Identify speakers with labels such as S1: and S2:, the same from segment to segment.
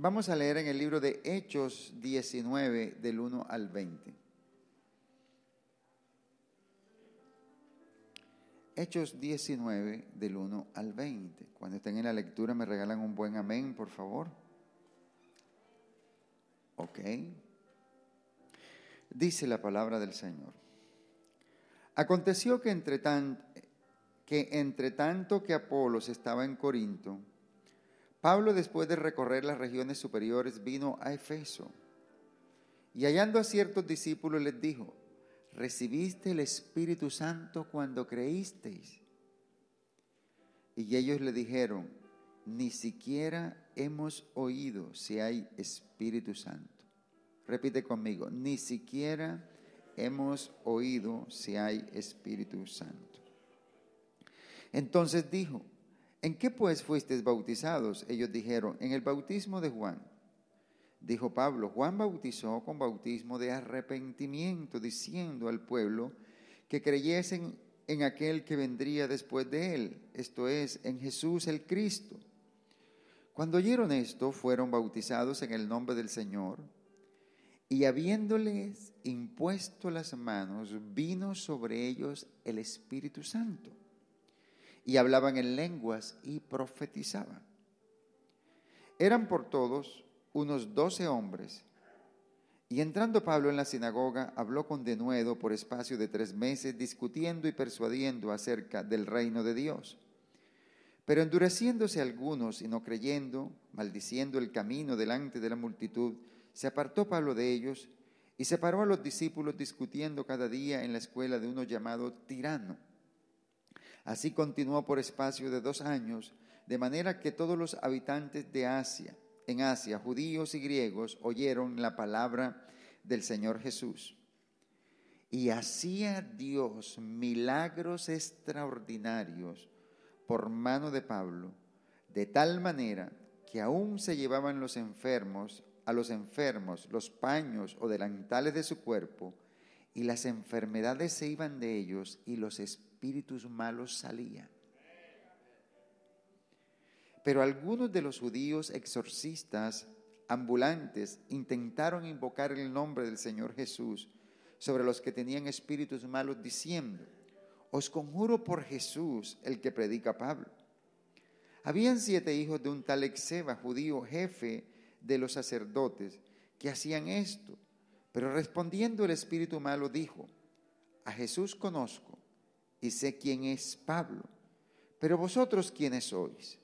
S1: Vamos a leer en el libro de Hechos 19 del 1 al 20. Hechos 19 del 1 al 20. Cuando estén en la lectura me regalan un buen amén, por favor. Ok. Dice la palabra del Señor. Aconteció que entre, que entre tanto que Apolos estaba en Corinto, Pablo, después de recorrer las regiones superiores, vino a Efeso y hallando a ciertos discípulos les dijo, ¿recibiste el Espíritu Santo cuando creísteis? Y ellos le dijeron, ni siquiera hemos oído si hay Espíritu Santo. Repite conmigo, ni siquiera hemos oído si hay Espíritu Santo. Entonces dijo, ¿En qué pues fuisteis bautizados? Ellos dijeron, en el bautismo de Juan. Dijo Pablo, Juan bautizó con bautismo de arrepentimiento, diciendo al pueblo que creyesen en aquel que vendría después de él, esto es, en Jesús el Cristo. Cuando oyeron esto, fueron bautizados en el nombre del Señor, y habiéndoles impuesto las manos, vino sobre ellos el Espíritu Santo y hablaban en lenguas y profetizaban. Eran por todos unos doce hombres. Y entrando Pablo en la sinagoga, habló con denuedo por espacio de tres meses, discutiendo y persuadiendo acerca del reino de Dios. Pero endureciéndose algunos y no creyendo, maldiciendo el camino delante de la multitud, se apartó Pablo de ellos y separó a los discípulos discutiendo cada día en la escuela de uno llamado Tirano Así continuó por espacio de dos años, de manera que todos los habitantes de Asia, en Asia, judíos y griegos, oyeron la palabra del Señor Jesús. Y hacía Dios milagros extraordinarios por mano de Pablo, de tal manera que aún se llevaban los enfermos, a los enfermos, los paños o delantales de su cuerpo, y las enfermedades se iban de ellos y los espíritus malos salían. Pero algunos de los judíos exorcistas ambulantes intentaron invocar el nombre del Señor Jesús sobre los que tenían espíritus malos diciendo, os conjuro por Jesús el que predica Pablo. Habían siete hijos de un tal Exeba, judío, jefe de los sacerdotes, que hacían esto. Pero respondiendo el espíritu malo dijo, a Jesús conozco y sé quién es Pablo, pero vosotros quiénes sois.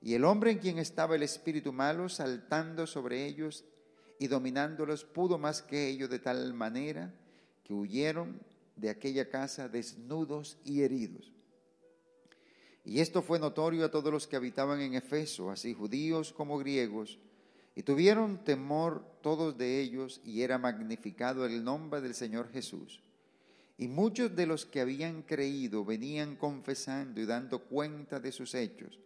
S1: Y el hombre en quien estaba el espíritu malo, saltando sobre ellos y dominándolos, pudo más que ellos de tal manera que huyeron de aquella casa desnudos y heridos. Y esto fue notorio a todos los que habitaban en Efeso, así judíos como griegos, y tuvieron temor todos de ellos, y era magnificado el nombre del Señor Jesús. Y muchos de los que habían creído venían confesando y dando cuenta de sus hechos.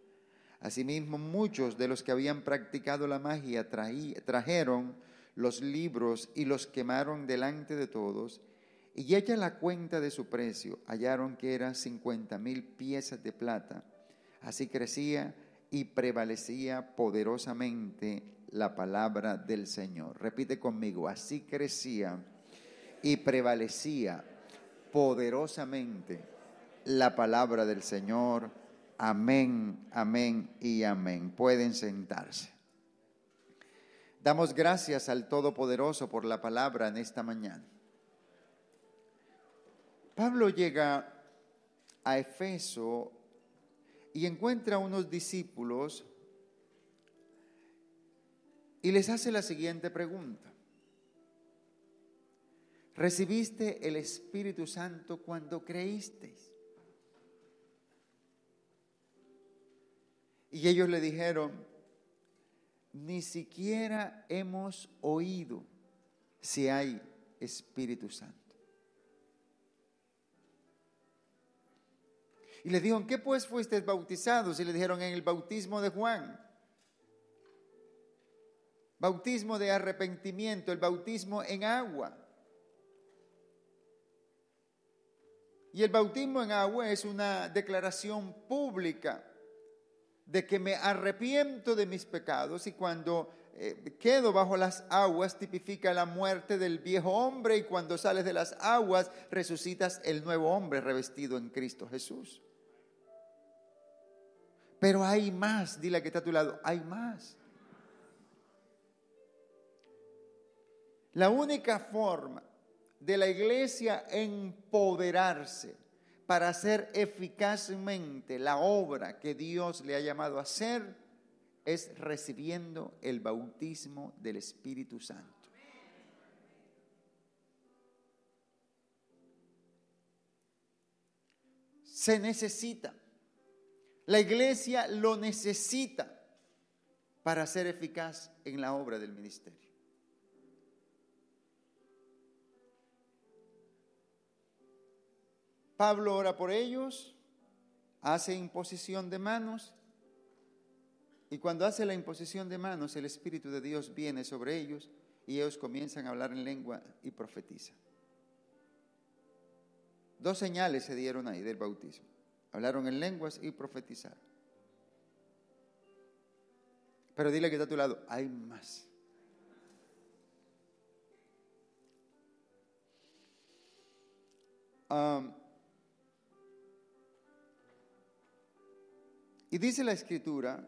S1: Asimismo, muchos de los que habían practicado la magia trajeron los libros y los quemaron delante de todos. Y hecha la cuenta de su precio, hallaron que eran cincuenta mil piezas de plata. Así crecía y prevalecía poderosamente la palabra del Señor. Repite conmigo, así crecía y prevalecía poderosamente la palabra del Señor. Amén, amén y amén. Pueden sentarse. Damos gracias al Todopoderoso por la palabra en esta mañana. Pablo llega a Efeso y encuentra unos discípulos y les hace la siguiente pregunta. Recibiste el Espíritu Santo cuando creísteis. Y ellos le dijeron, ni siquiera hemos oído si hay Espíritu Santo. Y le dijeron, ¿qué pues fuiste bautizados? Y le dijeron, en el bautismo de Juan. Bautismo de arrepentimiento, el bautismo en agua. Y el bautismo en agua es una declaración pública de que me arrepiento de mis pecados y cuando eh, quedo bajo las aguas tipifica la muerte del viejo hombre y cuando sales de las aguas resucitas el nuevo hombre revestido en Cristo Jesús. Pero hay más, dile que está a tu lado, hay más. La única forma de la iglesia empoderarse para hacer eficazmente la obra que Dios le ha llamado a hacer es recibiendo el bautismo del Espíritu Santo. Se necesita. La iglesia lo necesita para ser eficaz en la obra del ministerio. Pablo ora por ellos, hace imposición de manos y cuando hace la imposición de manos el Espíritu de Dios viene sobre ellos y ellos comienzan a hablar en lengua y profetizan. Dos señales se dieron ahí del bautismo. Hablaron en lenguas y profetizaron. Pero dile que está a tu lado, hay más. Y dice la escritura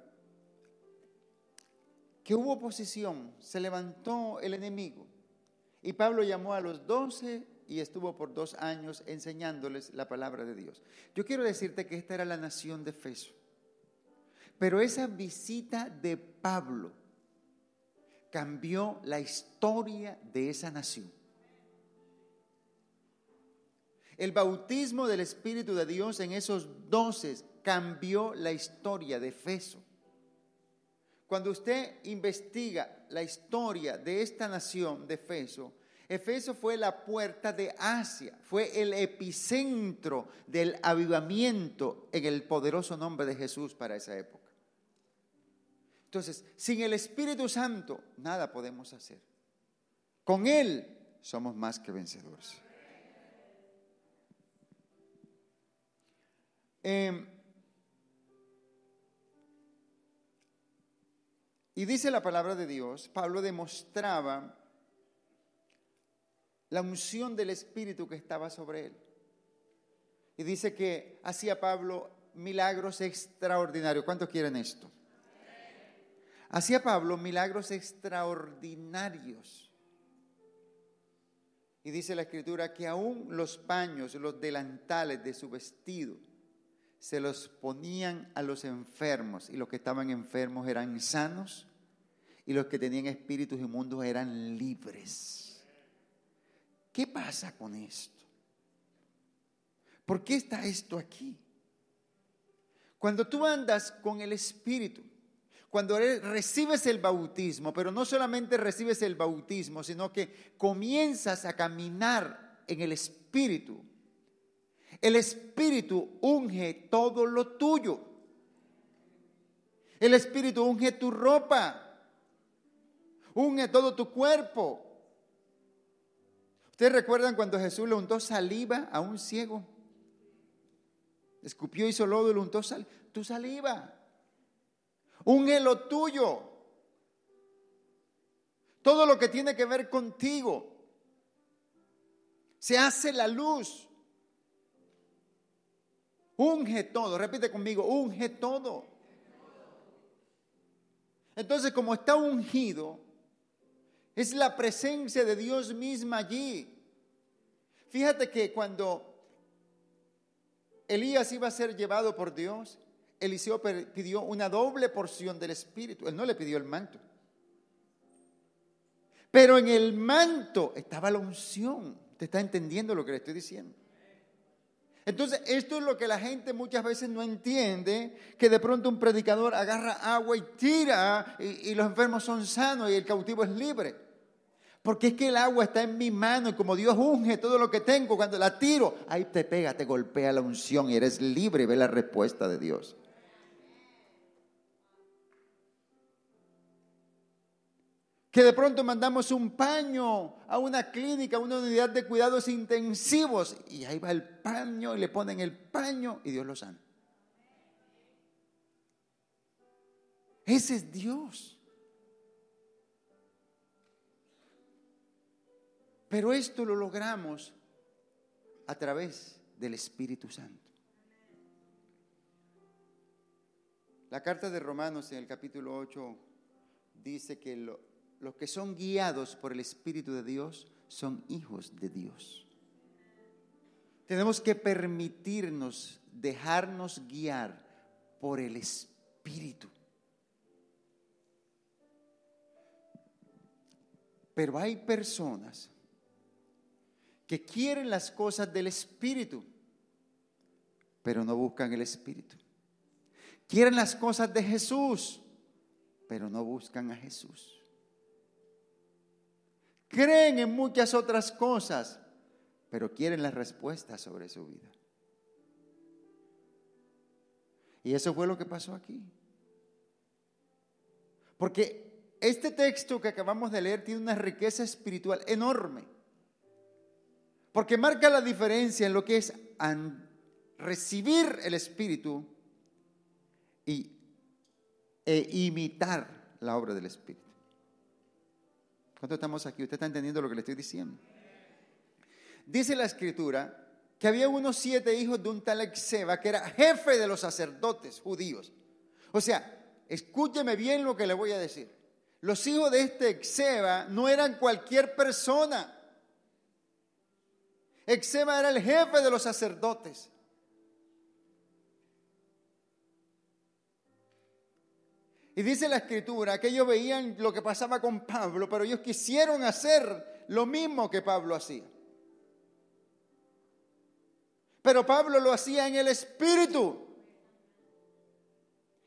S1: que hubo oposición, se levantó el enemigo. Y Pablo llamó a los doce y estuvo por dos años enseñándoles la palabra de Dios. Yo quiero decirte que esta era la nación de Efeso. Pero esa visita de Pablo cambió la historia de esa nación. El bautismo del Espíritu de Dios en esos doce cambió la historia de Efeso. Cuando usted investiga la historia de esta nación de Efeso, Efeso fue la puerta de Asia, fue el epicentro del avivamiento en el poderoso nombre de Jesús para esa época. Entonces, sin el Espíritu Santo, nada podemos hacer. Con Él somos más que vencedores. Eh, Y dice la palabra de Dios, Pablo demostraba la unción del Espíritu que estaba sobre él. Y dice que hacía Pablo milagros extraordinarios. ¿Cuántos quieren esto? Hacía Pablo milagros extraordinarios. Y dice la escritura que aún los paños, los delantales de su vestido, se los ponían a los enfermos y los que estaban enfermos eran sanos y los que tenían espíritus inmundos eran libres. ¿Qué pasa con esto? ¿Por qué está esto aquí? Cuando tú andas con el Espíritu, cuando recibes el bautismo, pero no solamente recibes el bautismo, sino que comienzas a caminar en el Espíritu, el Espíritu unge todo lo tuyo. El Espíritu unge tu ropa, unge todo tu cuerpo. ¿Ustedes recuerdan cuando Jesús le untó saliva a un ciego? Escupió, hizo lodo y le untó tu saliva. Unge lo tuyo. Todo lo que tiene que ver contigo. Se hace la luz. Unge todo, repite conmigo, unge todo. Entonces, como está ungido, es la presencia de Dios misma allí. Fíjate que cuando Elías iba a ser llevado por Dios, Eliseo pidió una doble porción del Espíritu. Él no le pidió el manto. Pero en el manto estaba la unción. ¿Te está entendiendo lo que le estoy diciendo? Entonces, esto es lo que la gente muchas veces no entiende, que de pronto un predicador agarra agua y tira y, los enfermos son sanos y el cautivo es libre. Porque es que el agua está en mi mano y como Dios unge todo lo que tengo, cuando la tiro, ahí te pega, te golpea la unción y eres libre y ve la respuesta de Dios. que de pronto mandamos un paño a una clínica, a una unidad de cuidados intensivos, y ahí va el paño y le ponen el paño y Dios lo sana. Ese es Dios. Pero esto lo logramos a través del Espíritu Santo. La carta de Romanos en el capítulo 8 dice que lo, los que son guiados por el Espíritu de Dios son hijos de Dios. Tenemos que permitirnos, dejarnos guiar por el Espíritu. Pero hay personas que quieren las cosas del Espíritu, pero no buscan el Espíritu. Quieren las cosas de Jesús, pero no buscan a Jesús. Creen en muchas otras cosas, pero quieren las respuestas sobre su vida. Y eso fue lo que pasó aquí. Porque este texto que acabamos de leer tiene una riqueza espiritual enorme. Porque marca la diferencia en lo que es recibir el Espíritu y, e imitar la obra del Espíritu. ¿Cuánto estamos aquí? ¿Usted está entendiendo lo que le estoy diciendo? Dice la Escritura que había unos siete hijos de un tal Exeba que era jefe de los sacerdotes judíos. O sea, escúcheme bien lo que le voy a decir. Los hijos de este Exeba no eran cualquier persona. Exeba era el jefe de los sacerdotes. Y dice la escritura que ellos veían lo que pasaba con Pablo, pero ellos quisieron hacer lo mismo que Pablo hacía. Pero Pablo lo hacía en el espíritu.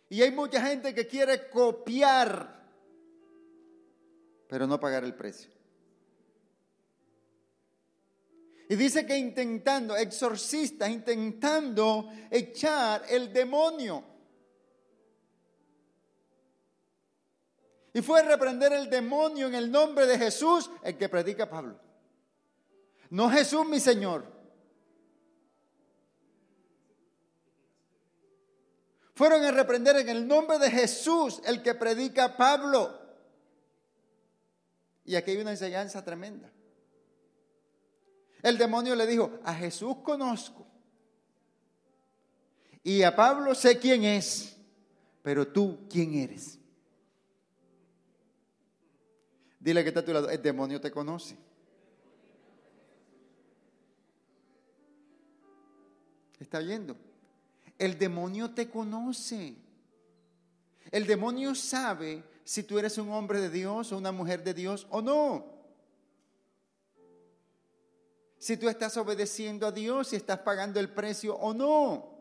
S1: Y hay mucha gente que quiere copiar pero no pagar el precio. Y dice que intentando, exorcista, intentando echar el demonio. Y fue a reprender el demonio en el nombre de Jesús, el que predica Pablo. No Jesús mi Señor. Fueron a reprender en el nombre de Jesús, el que predica Pablo. Y aquí hay una enseñanza tremenda. El demonio le dijo, a Jesús conozco. Y a Pablo sé quién es, pero tú quién eres. Dile que está a tu lado, el demonio te conoce. ¿Está viendo? El demonio te conoce. El demonio sabe si tú eres un hombre de Dios o una mujer de Dios o no. Si tú estás obedeciendo a Dios, si estás pagando el precio o no.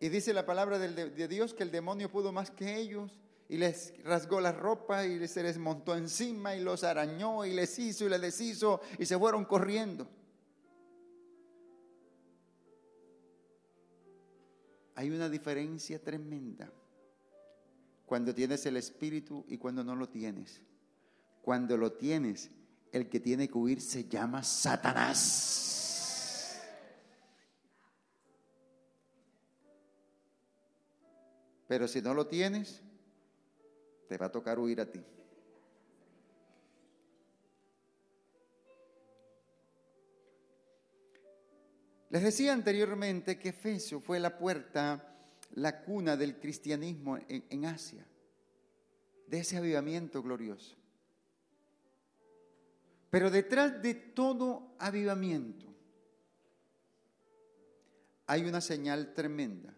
S1: Y dice la palabra de, Dios que el demonio pudo más que ellos y les rasgó la ropa y se les montó encima y los arañó y les hizo y les deshizo y se fueron corriendo. hay una diferencia tremenda cuando tienes el Espíritu y cuando no lo tienes. Cuando lo tienes, el que tiene que huir se llama Satanás. Pero si no lo tienes, te va a tocar huir a ti. Les decía anteriormente que Efesio fue la puerta, la cuna del cristianismo en, Asia, de ese avivamiento glorioso. Pero detrás de todo avivamiento hay una señal tremenda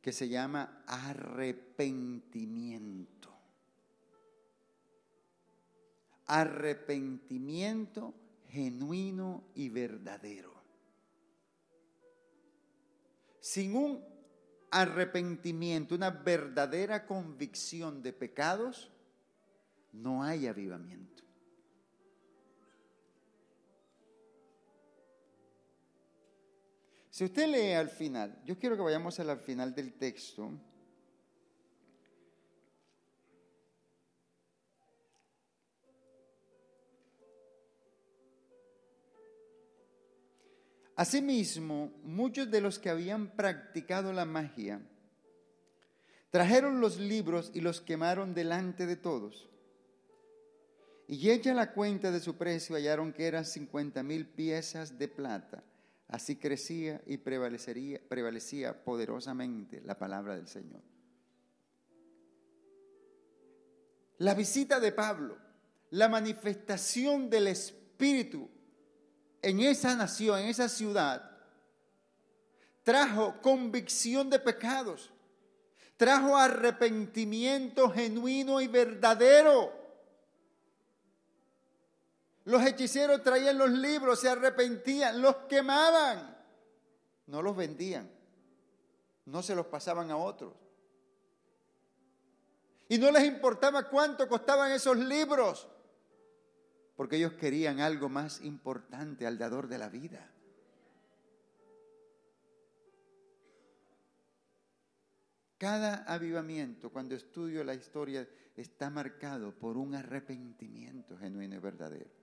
S1: que se llama arrepentimiento. Arrepentimiento genuino y verdadero sin un arrepentimiento, una verdadera convicción de pecados, no hay avivamiento. Si usted lee al final, yo quiero que vayamos al final del texto. Asimismo, muchos de los que habían practicado la magia Trajeron los libros y los quemaron delante de todos. Y hecha la cuenta de su precio, hallaron que eran cincuenta mil piezas de plata. Así crecía y prevalecería, prevalecía poderosamente la palabra del Señor. La visita de Pablo, la manifestación del Espíritu en esa nación, en esa ciudad, trajo convicción de pecados, trajo arrepentimiento genuino y verdadero. Los hechiceros traían los libros, se arrepentían, los quemaban, no los vendían, no se los pasaban a otros. Y no les importaba cuánto costaban esos libros, porque ellos querían algo más importante al dador de la vida. Cada avivamiento, cuando estudio la historia, está marcado por un arrepentimiento genuino y verdadero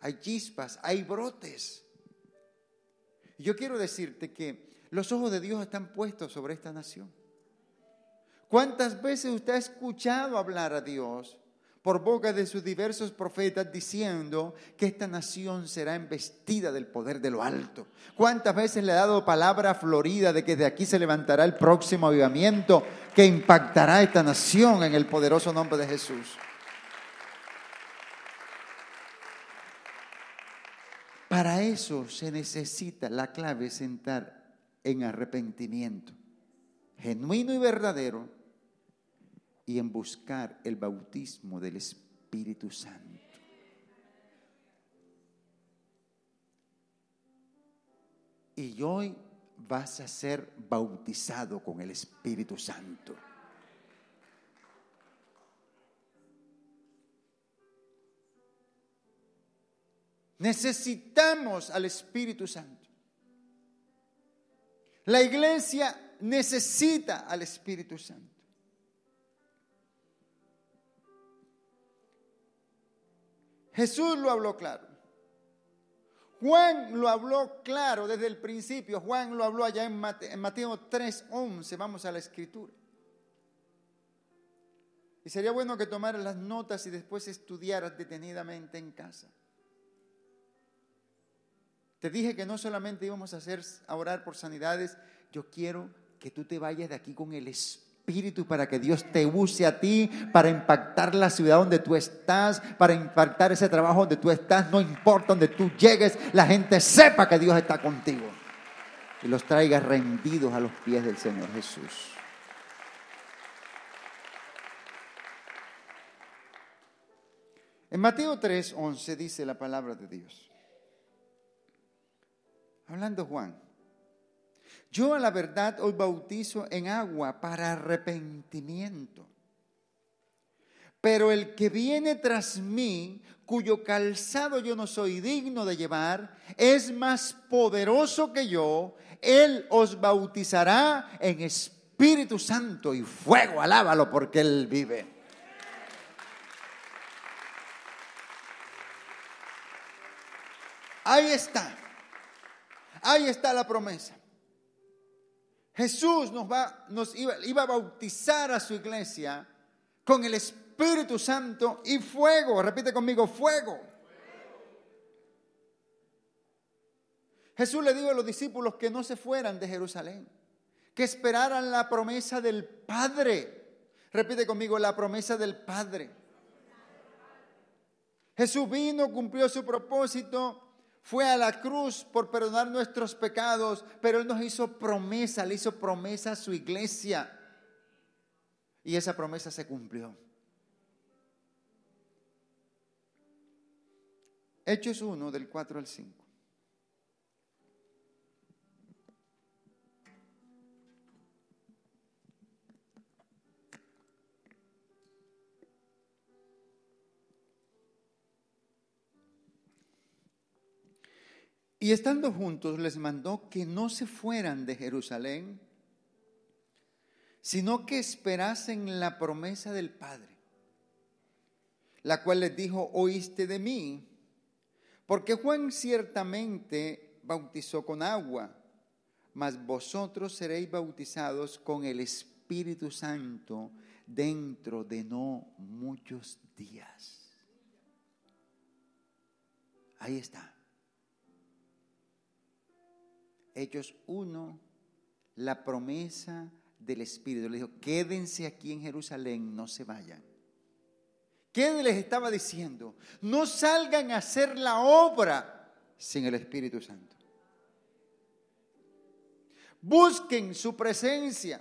S1: hay chispas, hay brotes. Yo quiero decirte que los ojos de Dios están puestos sobre esta nación. ¿Cuántas veces usted ha escuchado hablar a Dios por boca de sus diversos profetas diciendo que esta nación será embestida del poder de lo alto? ¿Cuántas veces le ha dado palabra florida de que de aquí se levantará el próximo avivamiento que impactará esta nación en el poderoso nombre de Jesús? Para eso se necesita, la clave sentar en arrepentimiento, genuino y verdadero, y en buscar el bautismo del Espíritu Santo. Y hoy vas a ser bautizado con el Espíritu Santo. Necesitamos al Espíritu Santo. La iglesia necesita al Espíritu Santo. Jesús lo habló claro. Juan lo habló claro desde el principio. Juan lo habló allá en Mateo, 3:11. Vamos a la escritura. Y sería bueno que tomaras las notas y después estudiaras detenidamente en casa. Te dije que no solamente íbamos a hacer a orar por sanidades, yo quiero que tú te vayas de aquí con el Espíritu para que Dios te use a ti para impactar la ciudad donde tú estás, para impactar ese trabajo donde tú estás, no importa donde tú llegues, la gente sepa que Dios está contigo y los traiga rendidos a los pies del Señor Jesús. En Mateo 3, 11 dice la palabra de Dios. Hablando Juan. Yo a la verdad os bautizo en agua para arrepentimiento. Pero el que viene tras mí, cuyo calzado yo no soy digno de llevar, es más poderoso que yo. Él os bautizará en Espíritu Santo y fuego. Alábalo porque Él vive. Ahí está. Ahí está la promesa. Jesús nos, va, nos iba, iba a bautizar a su iglesia con el Espíritu Santo y fuego. Repite conmigo, fuego. Jesús le dijo a los discípulos que no se fueran de Jerusalén, que esperaran la promesa del Padre. Repite conmigo, la promesa del Padre. Jesús vino, cumplió su propósito fue a la cruz por perdonar nuestros pecados, pero Él nos hizo promesa, le hizo promesa a su iglesia. Y esa promesa se cumplió. Hechos 1 del 4 al 5. Y estando juntos les mandó que no se fueran de Jerusalén, sino que esperasen la promesa del Padre, la cual les dijo, oíste de mí, porque Juan ciertamente bautizó con agua, mas vosotros seréis bautizados con el Espíritu Santo dentro de no muchos días. Ahí está. Hechos 1, la promesa del Espíritu. Le dijo, quédense aquí en Jerusalén, no se vayan. ¿Qué les estaba diciendo? No salgan a hacer la obra sin el Espíritu Santo. Busquen su presencia.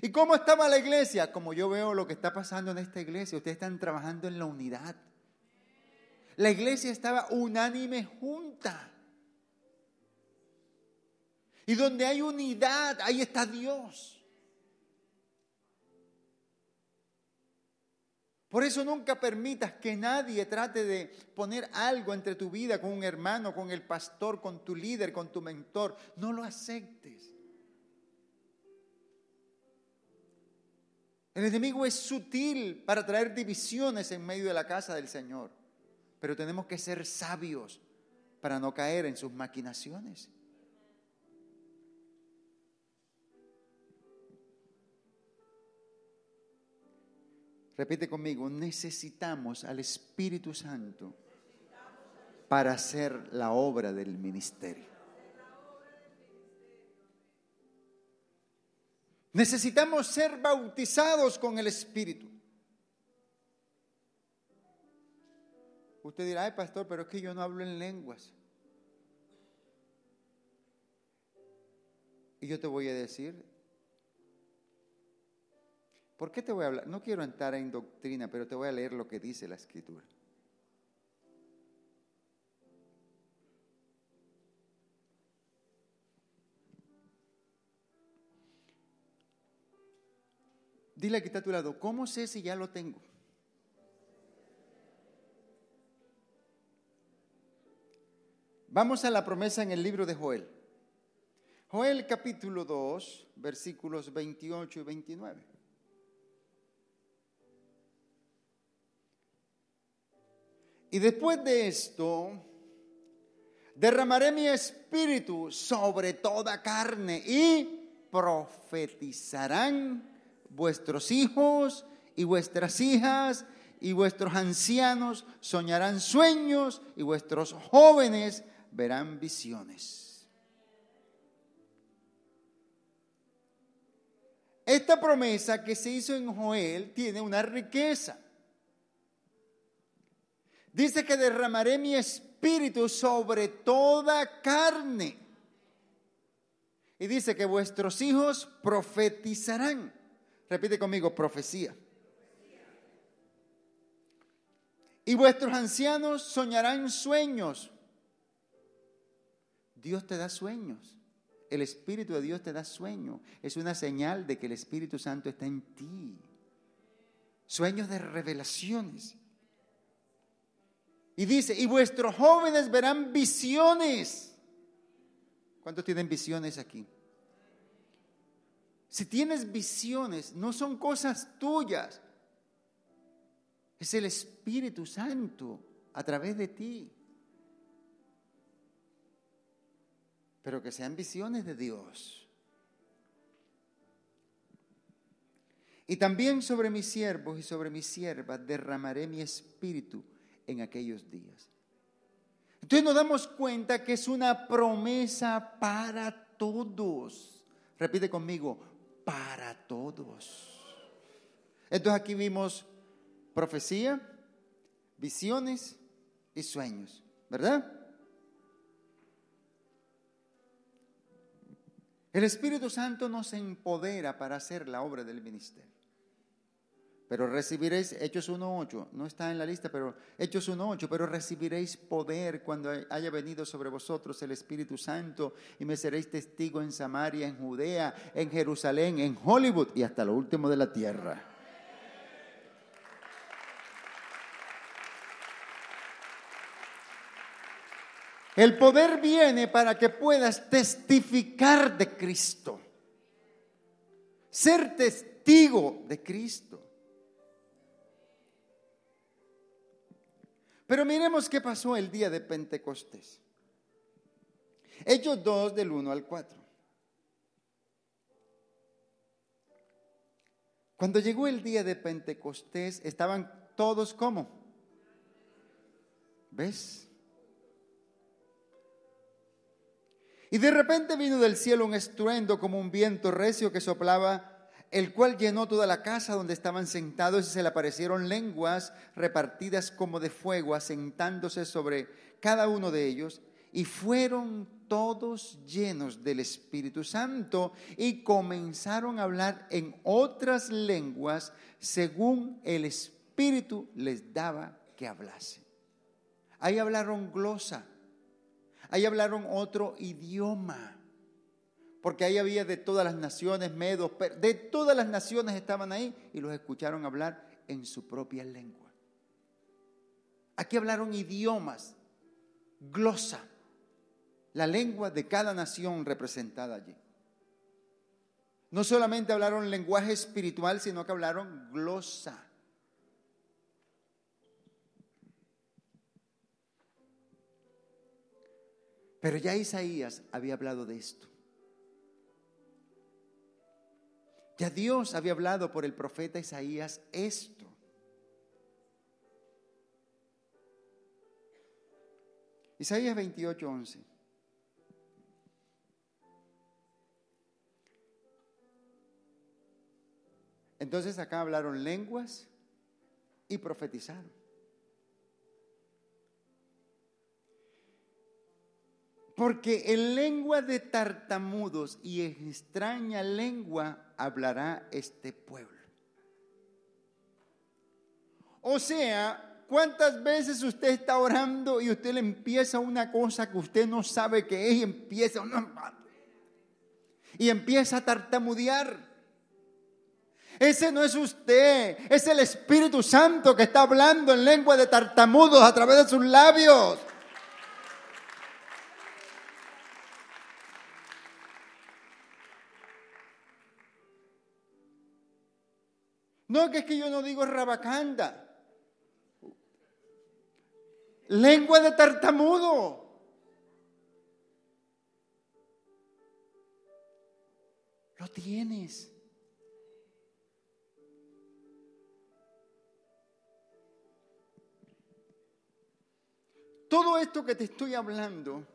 S1: ¿Y cómo estaba la iglesia? Como yo veo lo que está pasando en esta iglesia, ustedes están trabajando en la unidad. La iglesia estaba unánime junta. Y donde hay unidad, ahí está Dios. Por eso nunca permitas que nadie trate de poner algo entre tu vida con un hermano, con el pastor, con tu líder, con tu mentor. No lo aceptes. El enemigo es sutil para traer divisiones en medio de la casa del Señor. Pero tenemos que ser sabios para no caer en sus maquinaciones. Repite conmigo, necesitamos al Espíritu Santo para hacer la obra del ministerio. Necesitamos ser bautizados con el Espíritu. Usted dirá, ay pastor, pero es que yo no hablo en lenguas. Y yo te voy a decir, ¿Por qué te voy a hablar? No quiero entrar en doctrina, pero te voy a leer lo que dice la escritura. Dile que está a tu lado, ¿cómo sé si ya lo tengo? Vamos a la promesa en el libro de Joel. Joel capítulo 2, versículos 28 y 29. Y después de esto, derramaré mi espíritu sobre toda carne y profetizarán vuestros hijos y vuestras hijas y vuestros ancianos soñarán sueños y vuestros jóvenes verán visiones. Esta promesa que se hizo en Joel tiene una riqueza. Dice que derramaré mi espíritu sobre toda carne. Y dice que vuestros hijos profetizarán. Repite conmigo, profecía. Y vuestros ancianos soñarán sueños. Dios te da sueños. El Espíritu de Dios te da sueños. Es una señal de que el Espíritu Santo está en ti. Sueños de revelaciones. Y dice, y vuestros jóvenes verán visiones. ¿Cuántos tienen visiones aquí? Si tienes visiones, no son cosas tuyas. Es el Espíritu Santo a través de ti. Pero que sean visiones de Dios. Y también sobre mis siervos y sobre mis siervas derramaré mi espíritu en aquellos días. Entonces nos damos cuenta que es una promesa para todos. Repite conmigo, para todos. Entonces aquí vimos profecía, visiones y sueños, ¿verdad? El Espíritu Santo nos empodera para hacer la obra del ministerio. Pero recibiréis, Hechos 1.8, no está en la lista, pero Hechos 1.8, pero recibiréis poder cuando haya venido sobre vosotros el Espíritu Santo y me seréis testigo en Samaria, en Judea, en Jerusalén, en Hollywood y hasta lo último de la tierra. El poder viene para que puedas testificar de Cristo, ser testigo de Cristo. Pero miremos qué pasó el día de Pentecostés. Hechos 2 del 1 al 4. Cuando llegó el día de Pentecostés, estaban todos como. ¿Ves? Y de repente vino del cielo un estruendo como un viento recio que soplaba, el cual llenó toda la casa donde estaban sentados y se le aparecieron lenguas repartidas como de fuego, asentándose sobre cada uno de ellos, y fueron todos llenos del Espíritu Santo y comenzaron a hablar en otras lenguas según el Espíritu les daba que hablase. Ahí hablaron glosa Ahí hablaron otro idioma. Porque ahí había de todas las naciones, medos, de todas las naciones estaban ahí y los escucharon hablar en su propia lengua. Aquí hablaron idiomas, glosa, la lengua de cada nación representada allí. No solamente hablaron lenguaje espiritual, sino que hablaron glosa. Pero ya Isaías había hablado de esto. Ya Dios había hablado por el profeta Isaías esto. Isaías 28, 11. Entonces acá hablaron lenguas y profetizaron. Porque en lengua de tartamudos y en extraña lengua hablará este pueblo. O sea, ¿cuántas veces usted está orando y usted le empieza una cosa que usted no sabe qué es y empieza y empieza a tartamudear? Ese no es usted, es el Espíritu Santo que está hablando en lengua de tartamudos a través de sus labios. No, que es que yo no digo rabacanda. Lengua de tartamudo. Lo tienes. Todo esto que te estoy hablando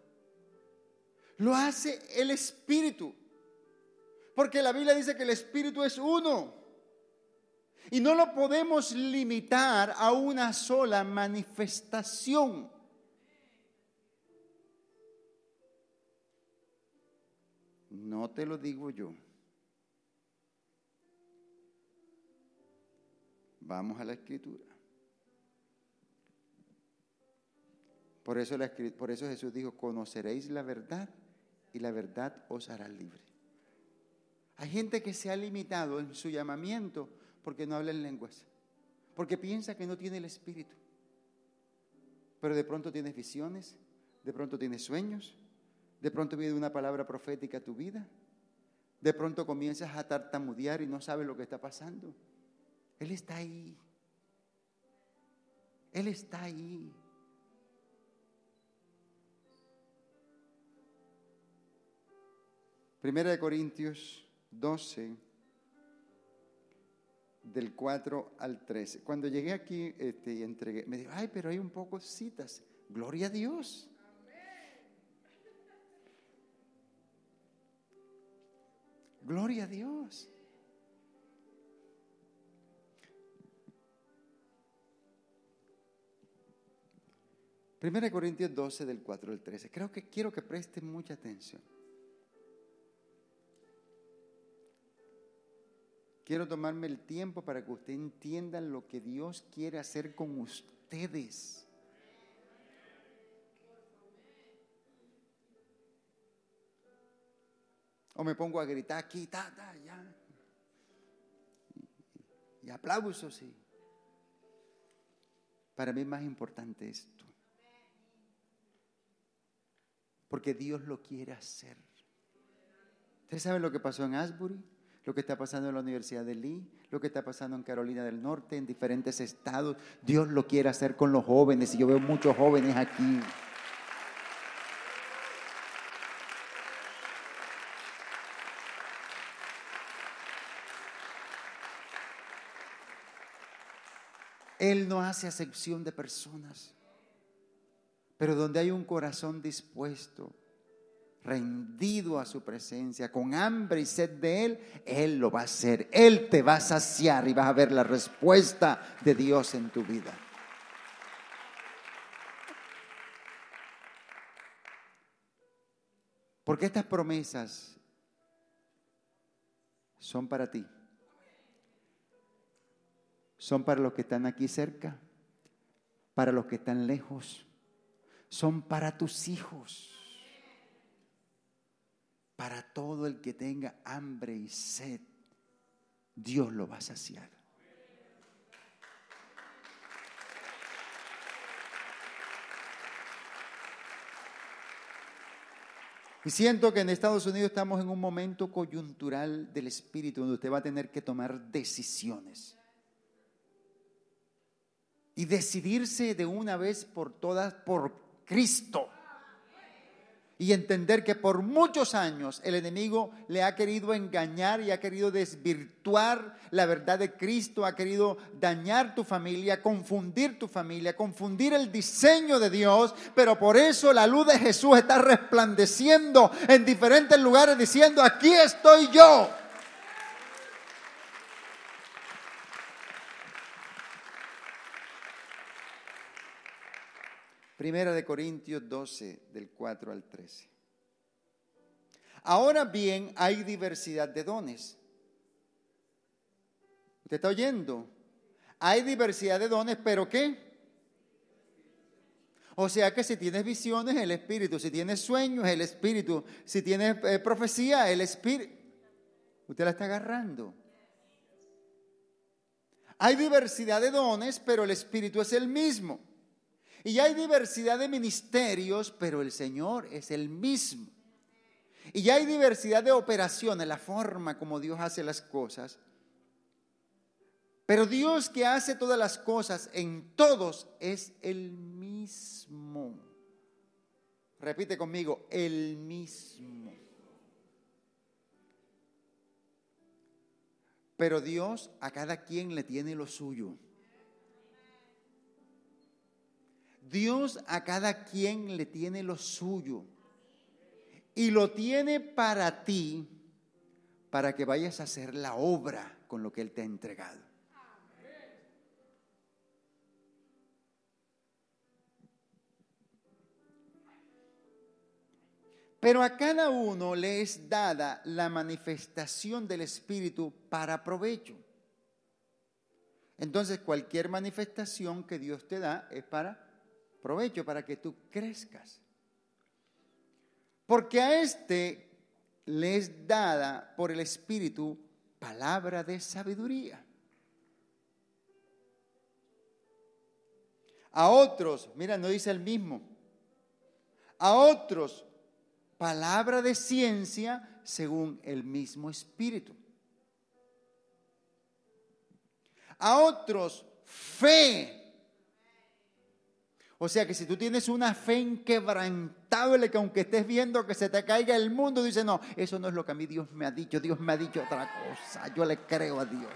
S1: lo hace el Espíritu. Porque la Biblia dice que el Espíritu es uno. Y no lo podemos limitar a una sola manifestación. No te lo digo yo. Vamos a la escritura. Por eso, por eso Jesús dijo, conoceréis la verdad y la verdad os hará libre. Hay gente que se ha limitado en su llamamiento porque no habla en lenguas, porque piensa que no tiene el Espíritu. Pero de pronto tienes visiones, de pronto tienes sueños, de pronto viene una palabra profética a tu vida, de pronto comienzas a tartamudear y no sabes lo que está pasando. Él está ahí. Él está ahí. Primera de Corintios 12 del 4 al 13. Cuando llegué aquí este, y entregué, me dijo, ay, pero hay un poco citas. Gloria a Dios. Gloria a Dios. Primera Corintios 12 del 4 al 13. Creo que quiero que presten mucha atención. Quiero tomarme el tiempo para que ustedes entiendan lo que Dios quiere hacer con ustedes. O me pongo a gritar aquí, ya. Y, aplausos, sí. Para mí es más importante esto. Porque Dios lo quiere hacer. ¿Ustedes saben lo que pasó en Asbury? Lo que está pasando en la Universidad de Lee, lo que está pasando en Carolina del Norte, en diferentes estados. Dios lo quiere hacer con los jóvenes y yo veo muchos jóvenes aquí. Él no hace acepción de personas. Pero donde hay un corazón dispuesto, rendido a su presencia, con hambre y sed de Él, Él lo va a hacer. Él te va a saciar y vas a ver la respuesta de Dios en tu vida. Porque estas promesas son para ti. Son para los que están aquí cerca, para los que están lejos. Son para tus hijos. Para todo el que tenga hambre y sed, Dios lo va a saciar. Y siento que en Estados Unidos estamos en un momento coyuntural del espíritu donde usted va a tener que tomar decisiones. Y decidirse de una vez por todas por Cristo y entender que por muchos años el enemigo le ha querido engañar y ha querido desvirtuar la verdad de Cristo, ha querido dañar tu familia, confundir tu familia, confundir el diseño de Dios, pero por eso la luz de Jesús está resplandeciendo en diferentes lugares diciendo, aquí estoy yo. Primera de Corintios 12, del 4 al 13. Ahora bien, hay diversidad de dones. ¿Usted está oyendo? Hay diversidad de dones, pero ¿qué? O sea que si tienes visiones, el Espíritu. Si tienes sueños, el Espíritu. Si tienes eh, profecía, el Espíritu. Usted la está agarrando. Hay diversidad de dones, pero el Espíritu es el mismo. Y hay diversidad de ministerios, pero el Señor es el mismo. Y hay diversidad de operaciones, la forma como Dios hace las cosas. Pero Dios que hace todas las cosas en todos es el mismo. Repite conmigo, el mismo. Pero Dios a cada quien le tiene lo suyo. Dios a cada quien le tiene lo suyo. Y lo tiene para ti, para que vayas a hacer la obra con lo que Él te ha entregado. Pero a cada uno le es dada la manifestación del Espíritu para provecho. Entonces cualquier manifestación que Dios te da es para provecho para que tú crezcas. Porque a este le es dada por el Espíritu palabra de sabiduría. A otros, mira, no dice el mismo. A otros, palabra de ciencia según el mismo Espíritu. A otros, fe o sea que si tú tienes una fe inquebrantable que aunque estés viendo que se te caiga el mundo, dice, no, eso no es lo que a mí Dios me ha dicho, Dios me ha dicho otra cosa, yo le creo a Dios.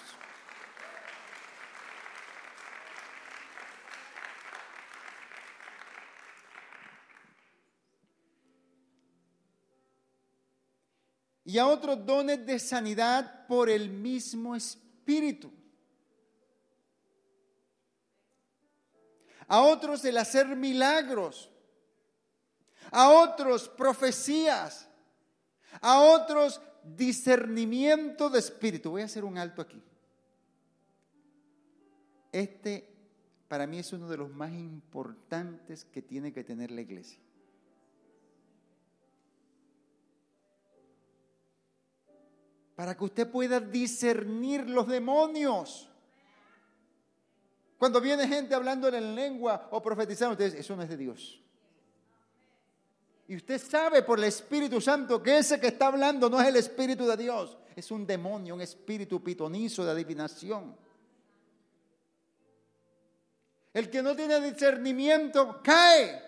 S1: Y a otros dones de sanidad por el mismo Espíritu a otros el hacer milagros, a otros profecías, a otros discernimiento de espíritu. Voy a hacer un alto aquí. Este para mí es uno de los más importantes que tiene que tener la iglesia. Para que usted pueda discernir los demonios. Cuando viene gente hablando en lengua o profetizando, ustedes, eso no es de Dios. Y usted sabe por el Espíritu Santo que ese que está hablando no es el Espíritu de Dios, es un demonio, un espíritu pitonizo de adivinación. El que no tiene discernimiento cae.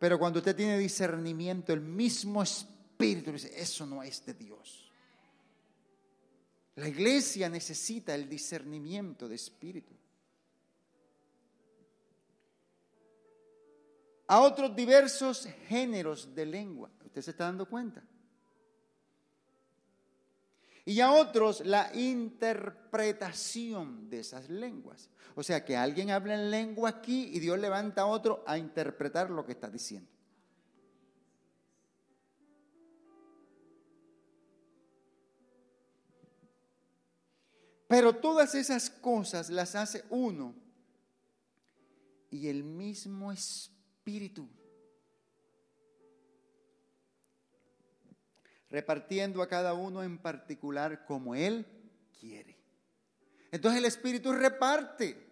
S1: Pero cuando usted tiene discernimiento, el mismo Espíritu dice, eso no es de Dios. La iglesia necesita el discernimiento de Espíritu. A otros diversos géneros de lengua. ¿Usted se está dando cuenta? Y a otros la interpretación de esas lenguas. O sea que alguien habla en lengua aquí y Dios levanta a otro a interpretar lo que está diciendo. Pero todas esas cosas las hace uno y el mismo Espíritu. Repartiendo a cada uno en particular como Él quiere. Entonces el Espíritu reparte.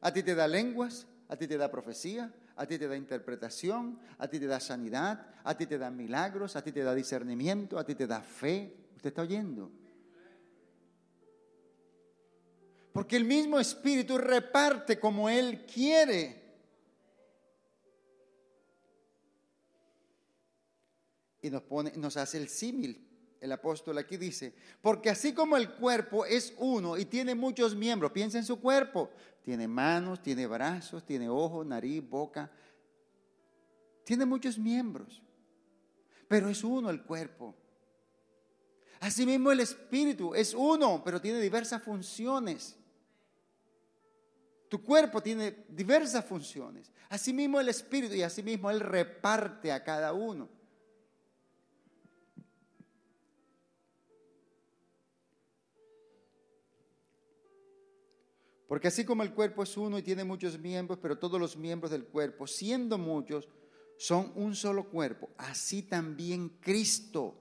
S1: A ti te da lenguas, a ti te da profecía, a ti te da interpretación, a ti te da sanidad, a ti te da milagros, a ti te da discernimiento, a ti te da fe. ¿Usted está oyendo? Porque el mismo Espíritu reparte como Él quiere. Y nos, pone, nos hace el símil. El apóstol aquí dice, porque así como el cuerpo es uno y tiene muchos miembros, piensa en su cuerpo, tiene manos, tiene brazos, tiene ojos, nariz, boca, tiene muchos miembros, pero es uno el cuerpo. Asimismo el espíritu es uno, pero tiene diversas funciones. Tu cuerpo tiene diversas funciones. Asimismo el Espíritu y asimismo Él reparte a cada uno. Porque así como el cuerpo es uno y tiene muchos miembros, pero todos los miembros del cuerpo, siendo muchos, son un solo cuerpo, así también Cristo.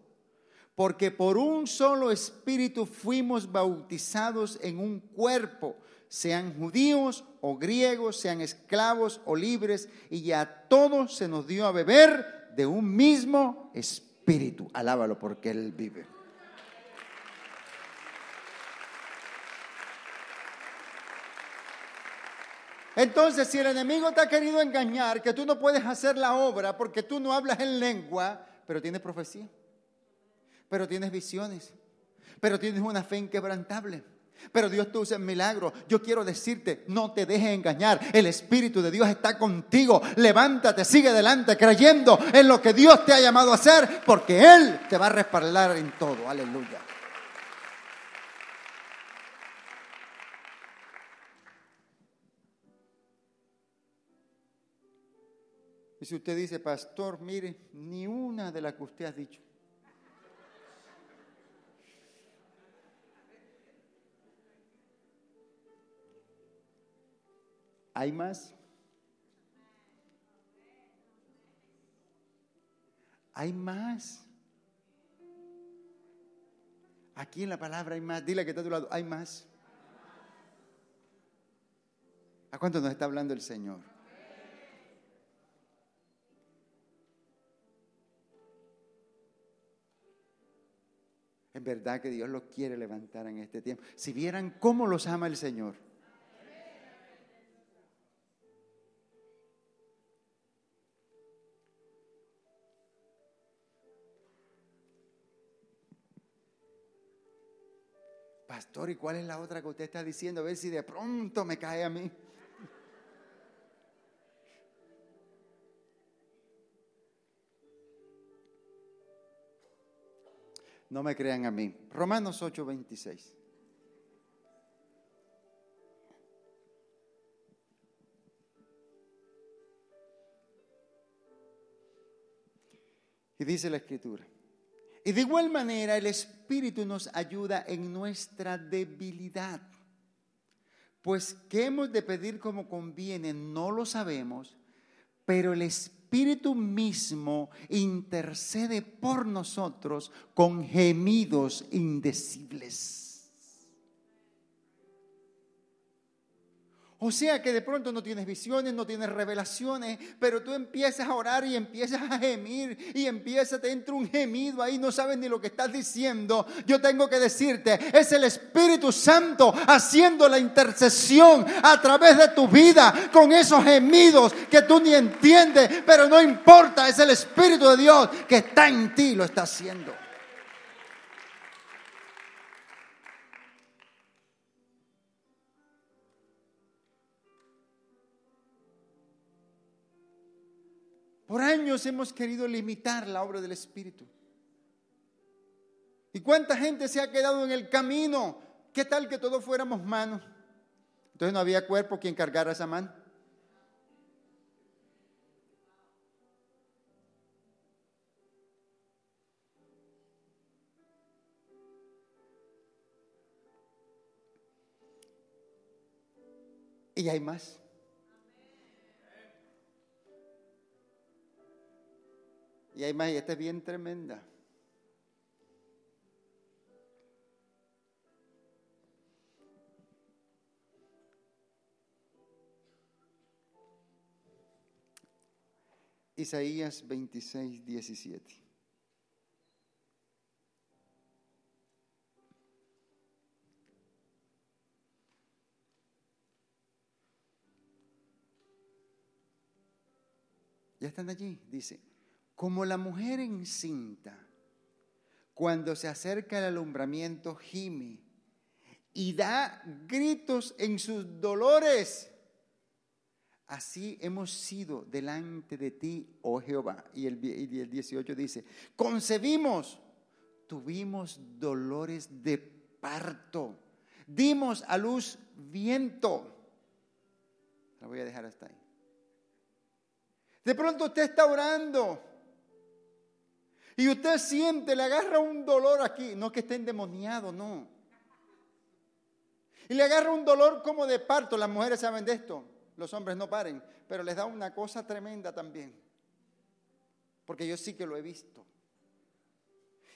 S1: Porque por un solo espíritu fuimos bautizados en un cuerpo sean judíos o griegos, sean esclavos o libres, y ya todos se nos dio a beber de un mismo espíritu. Alábalo porque Él vive. Entonces, si el enemigo te ha querido engañar, que tú no puedes hacer la obra porque tú no hablas en lengua, pero tienes profecía, pero tienes visiones, pero tienes una fe inquebrantable pero Dios te usa en milagro. Yo quiero decirte, no te dejes engañar. El Espíritu de Dios está contigo. Levántate, sigue adelante creyendo en lo que Dios te ha llamado a hacer, porque Él te va a respaldar en todo. Aleluya. Y si usted dice, pastor, mire, ni una de las que usted ha dicho. ¿Hay más? Hay más. Aquí en la palabra hay más. Dile que está a tu lado, hay más. ¿A cuánto nos está hablando el Señor? Es verdad que Dios los quiere levantar en este tiempo. Si vieran cómo los ama el Señor. pastor, ¿y cuál es la otra que usted está diciendo? A ver si de pronto me cae a mí. No me crean a mí. Romanos 8:26. Y dice la escritura. Y de igual manera el Espíritu nos ayuda en nuestra debilidad. Pues qué hemos de pedir como conviene, no lo sabemos, pero el Espíritu mismo intercede por nosotros con gemidos indecibles. O sea que de pronto no tienes visiones, no tienes revelaciones, pero tú empiezas a orar y empiezas a gemir y empieza, te entra un gemido ahí, no sabes ni lo que estás diciendo. Yo tengo que decirte, es el Espíritu Santo haciendo la intercesión a través de tu vida con esos gemidos que tú ni entiendes, pero no importa, es el Espíritu de Dios que está en ti, lo está haciendo. Por años hemos querido limitar la obra del Espíritu. ¿Y cuánta gente se ha quedado en el camino? ¿Qué tal que todos fuéramos manos? Entonces no había cuerpo quien cargara esa mano. Y hay más. Y hay más, y esta es bien tremenda. Isaías 26, 17. Ya están allí, dice, como la mujer encinta, cuando se acerca el alumbramiento, gime y da gritos en sus dolores. Así hemos sido delante de ti, oh Jehová. Y el, y el 18 dice, concebimos, tuvimos dolores de parto, dimos a luz viento. La voy a dejar hasta ahí. De pronto usted está orando y usted siente, le agarra un dolor aquí, no que esté endemoniado, no. Y le agarra un dolor como de parto, las mujeres saben de esto, los hombres no paren, pero les da una cosa tremenda también, porque yo sí que lo he visto.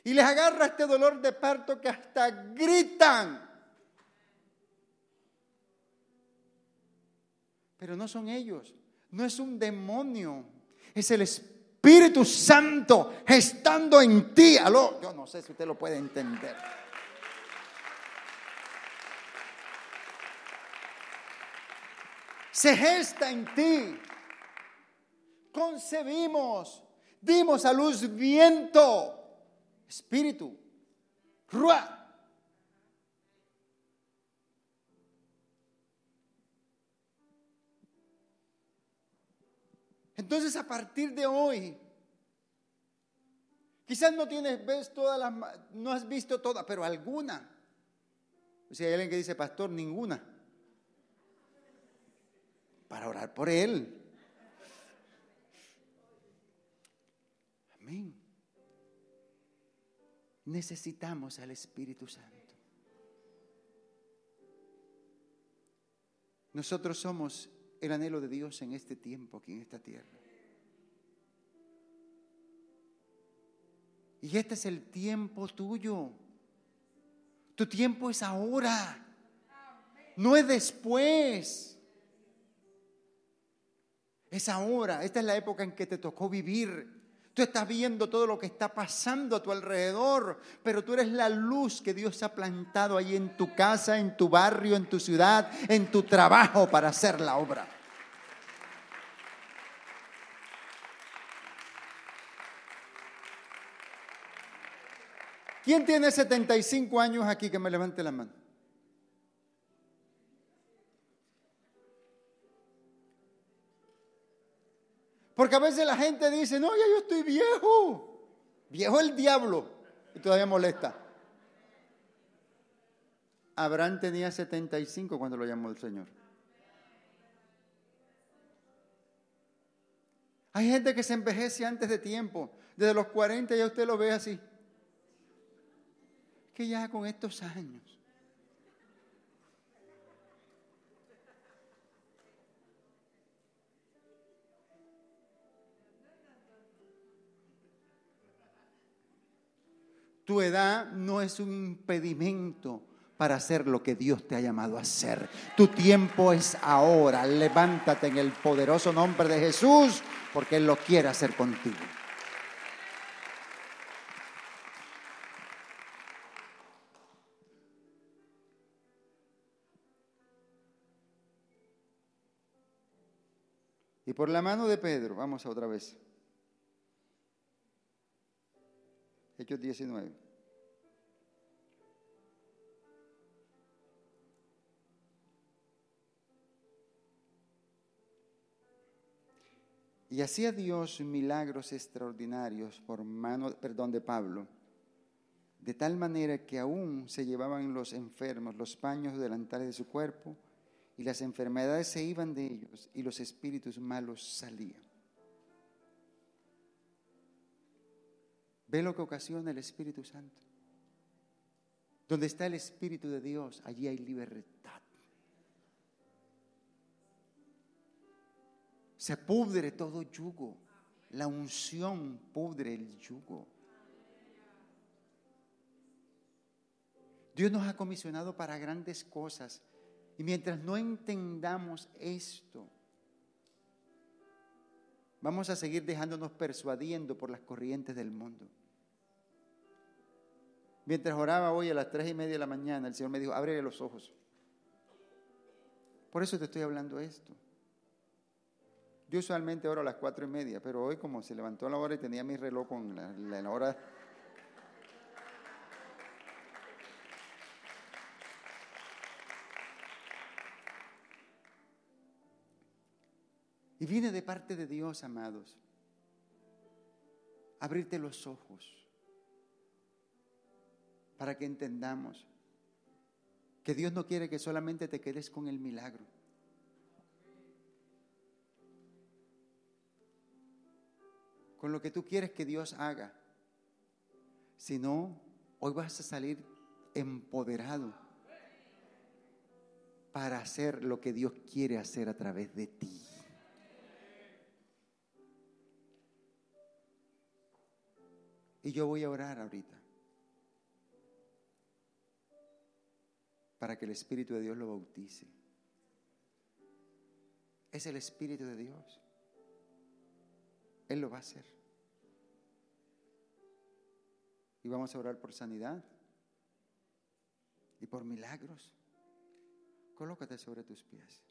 S1: Y les agarra este dolor de parto que hasta gritan. Pero no son ellos, no es un demonio, es el Espíritu Santo estando en ti. Aló, yo no sé si usted lo puede entender. Se gesta en ti. Concebimos, dimos a luz viento, espíritu, ruah Entonces a partir de hoy, quizás no tienes, ves todas las, no has visto todas, pero alguna. Si hay alguien que dice, pastor, ninguna. Para orar por él. Amén. Necesitamos al Espíritu Santo. Nosotros somos el anhelo de Dios en este tiempo, aquí en esta tierra. Y este es el tiempo tuyo. Tu tiempo es ahora. No es después. Es ahora. Esta es la época en que te tocó vivir. Tú estás viendo todo lo que está pasando a tu alrededor, pero tú eres la luz que Dios ha plantado ahí en tu casa, en tu barrio, en tu ciudad, en tu trabajo para hacer la obra. ¿Quién tiene 75 años aquí que me levante la mano? Porque a veces la gente dice, no, ya yo estoy viejo. Viejo el diablo. Y todavía molesta. Abraham tenía 75 cuando lo llamó el Señor. Hay gente que se envejece antes de tiempo. Desde los 40 ya usted lo ve así que ya con estos años. Tu edad no es un impedimento para hacer lo que Dios te ha llamado a hacer. Tu tiempo es ahora. Levántate en el poderoso nombre de Jesús porque Él lo quiere hacer contigo. Por la mano de Pedro, vamos a otra vez. Hechos 19.
S2: Y hacía Dios milagros extraordinarios por mano, perdón, de Pablo, de tal manera que aún se llevaban los enfermos los paños delantales de su cuerpo y las enfermedades se iban de ellos y los espíritus malos salían. ¿Ve lo que ocasiona el Espíritu Santo? Donde está el Espíritu de Dios, allí hay libertad. Se pudre todo yugo. La unción pudre el yugo. Dios nos ha comisionado para grandes cosas. Y mientras no entendamos esto, vamos a seguir dejándonos persuadiendo por las corrientes del mundo. Mientras oraba hoy a las tres y media de la mañana, el Señor me dijo, ábrele los ojos. Por eso te estoy hablando esto. Yo usualmente oro a las cuatro y media, pero hoy como se levantó la hora y tenía mi reloj con la, la hora Y viene de parte de Dios, amados. Abrirte los ojos para que entendamos que Dios no quiere que solamente te quedes con el milagro. Con lo que tú quieres que Dios haga. Sino, hoy vas a salir empoderado para hacer lo que Dios quiere hacer a través de ti. Y yo voy a orar ahorita para que el Espíritu de Dios lo bautice. Es el Espíritu de Dios. Él lo va a hacer. Y vamos a orar por sanidad y por milagros. Colócate sobre tus pies.